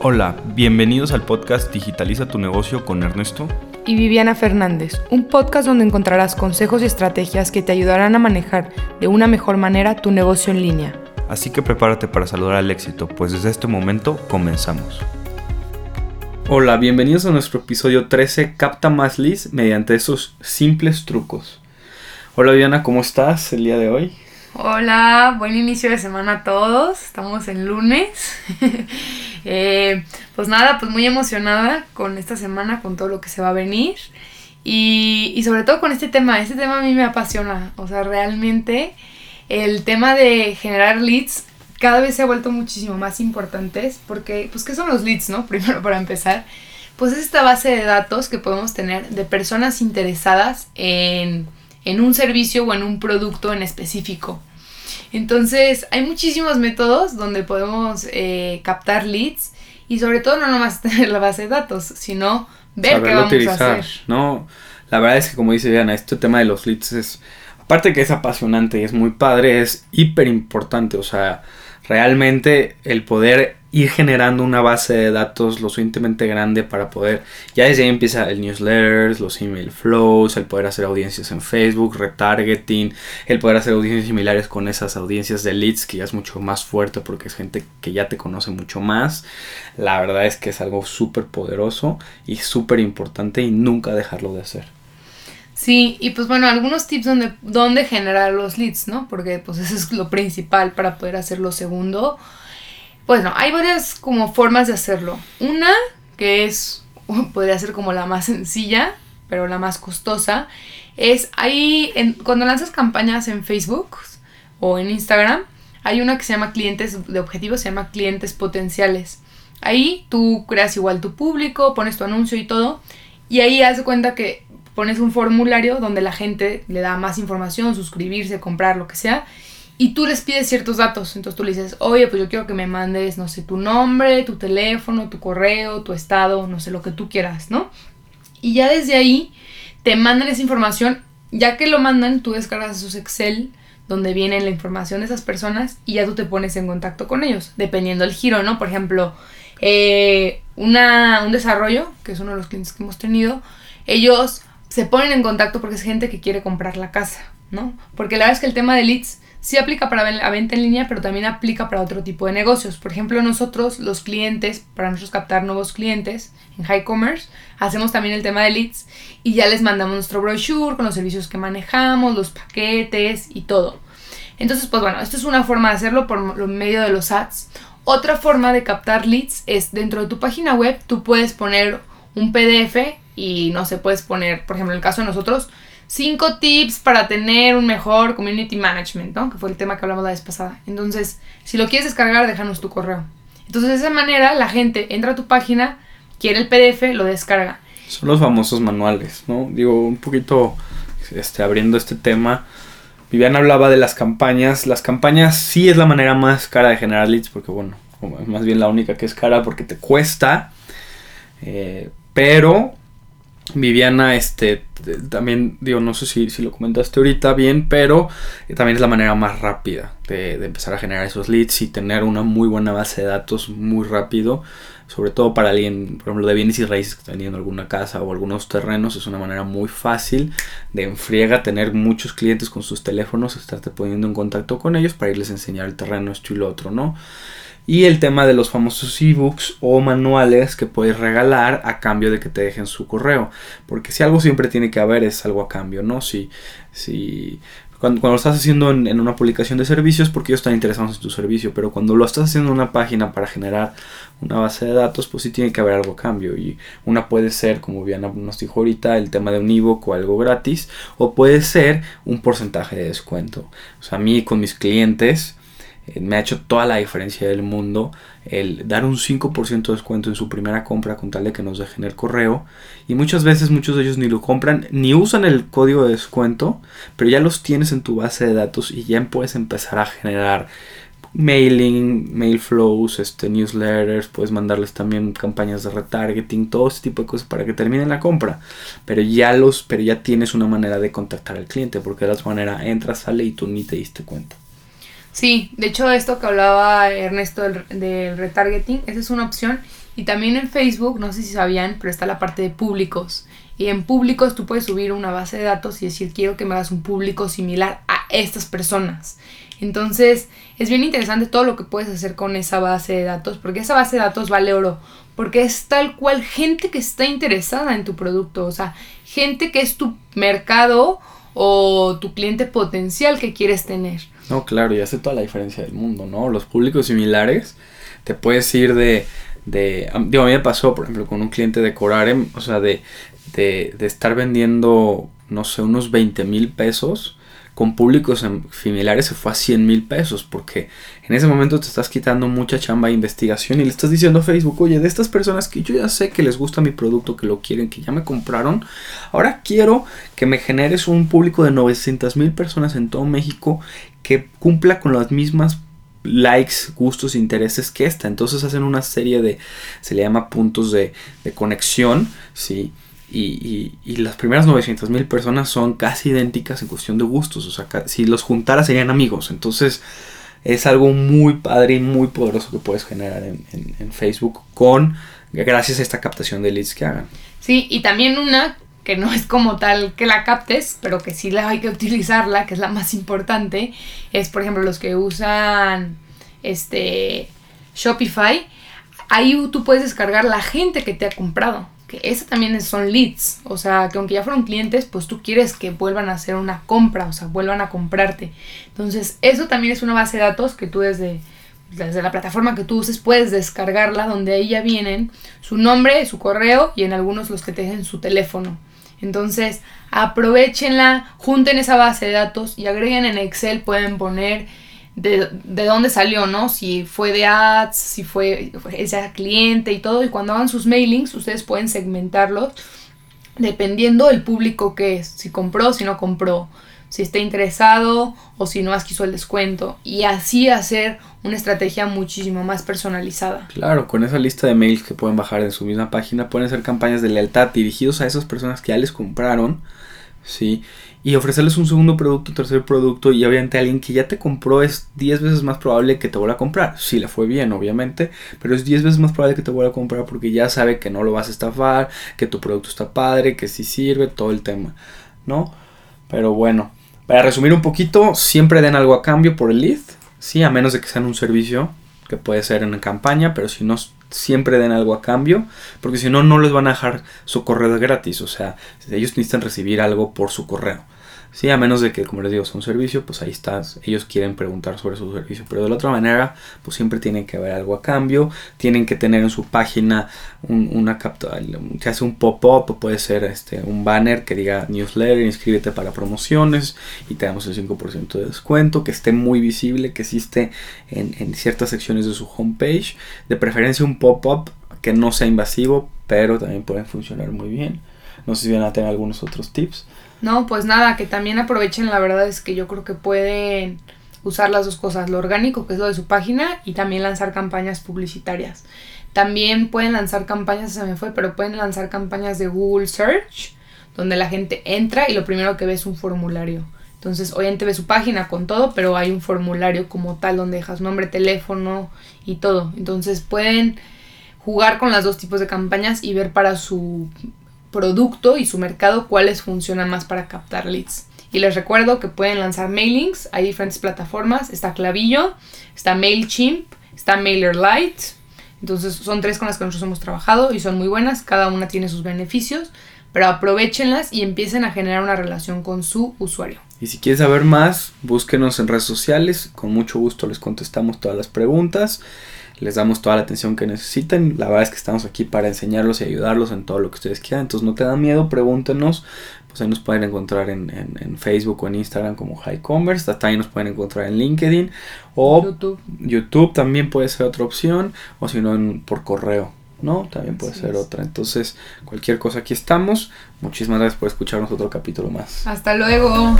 Hola, bienvenidos al podcast Digitaliza tu negocio con Ernesto y Viviana Fernández, un podcast donde encontrarás consejos y estrategias que te ayudarán a manejar de una mejor manera tu negocio en línea. Así que prepárate para saludar al éxito, pues desde este momento comenzamos. Hola, bienvenidos a nuestro episodio 13, Capta más leads mediante esos simples trucos. Hola Viviana, ¿cómo estás el día de hoy? Hola, buen inicio de semana a todos. Estamos en lunes. Eh, pues nada, pues muy emocionada con esta semana, con todo lo que se va a venir. Y, y, sobre todo con este tema. Este tema a mí me apasiona. O sea, realmente el tema de generar leads cada vez se ha vuelto muchísimo más importantes. Porque, pues, ¿qué son los leads, no? Primero para empezar. Pues es esta base de datos que podemos tener de personas interesadas en, en un servicio o en un producto en específico. Entonces, hay muchísimos métodos donde podemos eh, captar leads y sobre todo no nomás tener la base de datos, sino ver qué vamos a hacer. No, la verdad es que como dice Diana, este tema de los leads es, aparte que es apasionante y es muy padre, es hiper importante, o sea, realmente el poder ir generando una base de datos lo suficientemente grande para poder, ya desde ahí empieza el newsletters, los email flows, el poder hacer audiencias en Facebook, retargeting, el poder hacer audiencias similares con esas audiencias de leads que ya es mucho más fuerte porque es gente que ya te conoce mucho más. La verdad es que es algo súper poderoso y súper importante y nunca dejarlo de hacer. Sí, y pues bueno, algunos tips donde, donde generar los leads, ¿no? Porque pues eso es lo principal para poder hacer lo segundo. Bueno, hay varias como formas de hacerlo. Una que es, podría ser como la más sencilla, pero la más costosa, es ahí, en, cuando lanzas campañas en Facebook o en Instagram, hay una que se llama clientes de objetivos, se llama clientes potenciales. Ahí tú creas igual tu público, pones tu anuncio y todo, y ahí haz de cuenta que pones un formulario donde la gente le da más información, suscribirse, comprar, lo que sea, y tú les pides ciertos datos. Entonces tú le dices, oye, pues yo quiero que me mandes, no sé, tu nombre, tu teléfono, tu correo, tu estado, no sé, lo que tú quieras, ¿no? Y ya desde ahí te mandan esa información. Ya que lo mandan, tú descargas esos Excel donde viene la información de esas personas y ya tú te pones en contacto con ellos, dependiendo del giro, ¿no? Por ejemplo, eh, una, un desarrollo, que es uno de los clientes que hemos tenido, ellos se ponen en contacto porque es gente que quiere comprar la casa, ¿no? Porque la verdad es que el tema de leads sí aplica para la venta en línea, pero también aplica para otro tipo de negocios. Por ejemplo, nosotros, los clientes, para nosotros captar nuevos clientes en High Commerce, hacemos también el tema de leads y ya les mandamos nuestro brochure con los servicios que manejamos, los paquetes y todo. Entonces, pues bueno, esto es una forma de hacerlo por medio de los ads. Otra forma de captar leads es dentro de tu página web, tú puedes poner un PDF y no se puedes poner, por ejemplo, en el caso de nosotros, cinco tips para tener un mejor community management, ¿no? Que fue el tema que hablamos la vez pasada. Entonces, si lo quieres descargar, déjanos tu correo. Entonces, de esa manera, la gente entra a tu página, quiere el PDF, lo descarga. Son los famosos manuales, ¿no? Digo, un poquito este, abriendo este tema. Viviana hablaba de las campañas. Las campañas sí es la manera más cara de generar leads, porque bueno, más bien la única que es cara porque te cuesta. Eh, pero Viviana, este, también, digo, no sé si, si, lo comentaste ahorita bien, pero también es la manera más rápida de, empezar a generar esos leads y tener una muy buena base de datos muy rápido, sobre todo para alguien, por ejemplo, de bienes y raíces que está vendiendo alguna casa o algunos terrenos, es una manera muy fácil de enfriega tener muchos clientes con sus teléfonos, estarte poniendo en contacto con ellos para irles a enseñar el terreno, esto y lo otro, ¿no? Y el tema de los famosos ebooks o manuales que puedes regalar a cambio de que te dejen su correo. Porque si algo siempre tiene que haber es algo a cambio, ¿no? Si, si cuando, cuando, lo estás haciendo en, una publicación de servicios, porque ellos están interesados en tu servicio, pero cuando lo estás haciendo en una página para generar una base de datos, pues sí tiene que haber algo a cambio. Y una puede ser, como bien nos dijo ahorita, el tema de un ebook o algo gratis, o puede ser un porcentaje de descuento. O sea, a mí con mis clientes, me ha hecho toda la diferencia del mundo el dar un 5% de descuento en su primera compra con tal de que nos dejen el correo. Y muchas veces muchos de ellos ni lo compran ni usan el código de descuento, pero ya los tienes en tu base de datos y ya puedes empezar a generar mailing, mail flows, este, newsletters, puedes mandarles también campañas de retargeting, todo ese tipo de cosas para que terminen la compra. Pero ya los, pero ya tienes una manera de contactar al cliente, porque de la manera entra, sale y tú ni te diste cuenta. Sí, de hecho esto que hablaba Ernesto del, del retargeting, esa es una opción. Y también en Facebook, no sé si sabían, pero está la parte de públicos. Y en públicos tú puedes subir una base de datos y decir, quiero que me hagas un público similar a estas personas. Entonces, es bien interesante todo lo que puedes hacer con esa base de datos, porque esa base de datos vale oro, porque es tal cual gente que está interesada en tu producto, o sea, gente que es tu mercado o tu cliente potencial que quieres tener. No, claro, y hace toda la diferencia del mundo, ¿no? Los públicos similares, te puedes ir de, de, digo, a mí me pasó, por ejemplo, con un cliente de Corarem, o sea, de, de, de estar vendiendo, no sé, unos 20 mil pesos con públicos similares se fue a 100 mil pesos porque en ese momento te estás quitando mucha chamba de investigación y le estás diciendo a Facebook, oye, de estas personas que yo ya sé que les gusta mi producto, que lo quieren, que ya me compraron, ahora quiero que me generes un público de 900 mil personas en todo México que cumpla con las mismas likes, gustos, intereses que esta. Entonces hacen una serie de, se le llama puntos de, de conexión, ¿sí? Y, las primeras 900 mil personas son casi idénticas en cuestión de gustos. O sea, si los juntara serían amigos. Entonces es algo muy padre y muy poderoso que puedes generar en, en, Facebook con gracias a esta captación de leads que hagan. Sí, y también una que no es como tal que la captes, pero que sí la hay que utilizarla, que es la más importante, es por ejemplo los que usan este Shopify. Ahí tú puedes descargar la gente que te ha comprado que eso también son leads, o sea, que aunque ya fueron clientes, pues tú quieres que vuelvan a hacer una compra, o sea, vuelvan a comprarte. Entonces, eso también es una base de datos que tú desde, desde la plataforma que tú uses puedes descargarla, donde ahí ya vienen su nombre, su correo y en algunos los que te dejen su teléfono. Entonces, aprovechenla, junten esa base de datos y agreguen en Excel, pueden poner de, de, dónde salió, ¿no? Si fue de ads, si fue ese cliente y todo. Y cuando hagan sus mailings, ustedes pueden segmentarlos dependiendo del público que es. Si compró, si no compró, si está interesado o si no quiso el descuento. Y así hacer una estrategia muchísimo más personalizada. Claro, con esa lista de mails que pueden bajar en su misma página, pueden hacer campañas de lealtad dirigidos a esas personas que ya les compraron. ¿Sí? y ofrecerles un segundo producto, tercer producto y obviamente alguien que ya te compró es 10 veces más probable que te vuelva a comprar. Si le fue bien, obviamente, pero es 10 veces más probable que te vuelva a comprar porque ya sabe que no lo vas a estafar, que tu producto está padre, que sí sirve, todo el tema, ¿no? Pero bueno, para resumir un poquito, siempre den algo a cambio por el lead, sí, a menos de que sean un servicio que puede ser en campaña, pero si no siempre den algo a cambio, porque si no, no les van a dejar su correo gratis. O sea, ellos necesitan recibir algo por su correo. Sí, a menos de que, como les digo, sea un servicio, pues ahí estás. Ellos quieren preguntar sobre su servicio. Pero de la otra manera, pues siempre tienen que haber algo a cambio. Tienen que tener en su página una captura. Se hace un pop-up, puede ser este, un banner que diga newsletter, inscríbete para promociones y te damos el 5% de descuento. Que esté muy visible, que existe en, en ciertas secciones de su homepage. De preferencia un pop-up que no sea invasivo, pero también pueden funcionar muy bien. No sé si van a tener algunos otros tips. No, pues nada, que también aprovechen, la verdad es que yo creo que pueden usar las dos cosas, lo orgánico, que es lo de su página, y también lanzar campañas publicitarias. También pueden lanzar campañas, se me fue, pero pueden lanzar campañas de Google Search, donde la gente entra y lo primero que ve es un formulario. Entonces, obviamente ve su página con todo, pero hay un formulario como tal donde dejas nombre, teléfono y todo. Entonces, pueden jugar con las dos tipos de campañas y ver para su producto y su mercado cuáles funcionan más para captar leads. Y les recuerdo que pueden lanzar mailings, hay diferentes plataformas, está Clavillo, está MailChimp, está MailerLite. Entonces son tres con las que nosotros hemos trabajado y son muy buenas, cada una tiene sus beneficios, pero aprovechenlas y empiecen a generar una relación con su usuario. Y si quieres saber más, búsquenos en redes sociales, con mucho gusto les contestamos todas las preguntas les damos toda la atención que necesiten. La verdad es que estamos aquí para enseñarlos y ayudarlos en todo lo que ustedes quieran. Entonces no te da miedo, pregúntenos. Pues ahí nos pueden encontrar en, Facebook o en Instagram como High Commerce. También nos pueden encontrar en LinkedIn o YouTube. YouTube también puede ser otra opción. O si no, por correo. ¿no? También puede ser otra. Entonces, cualquier cosa aquí estamos. Muchísimas gracias por escucharnos otro capítulo más. Hasta luego.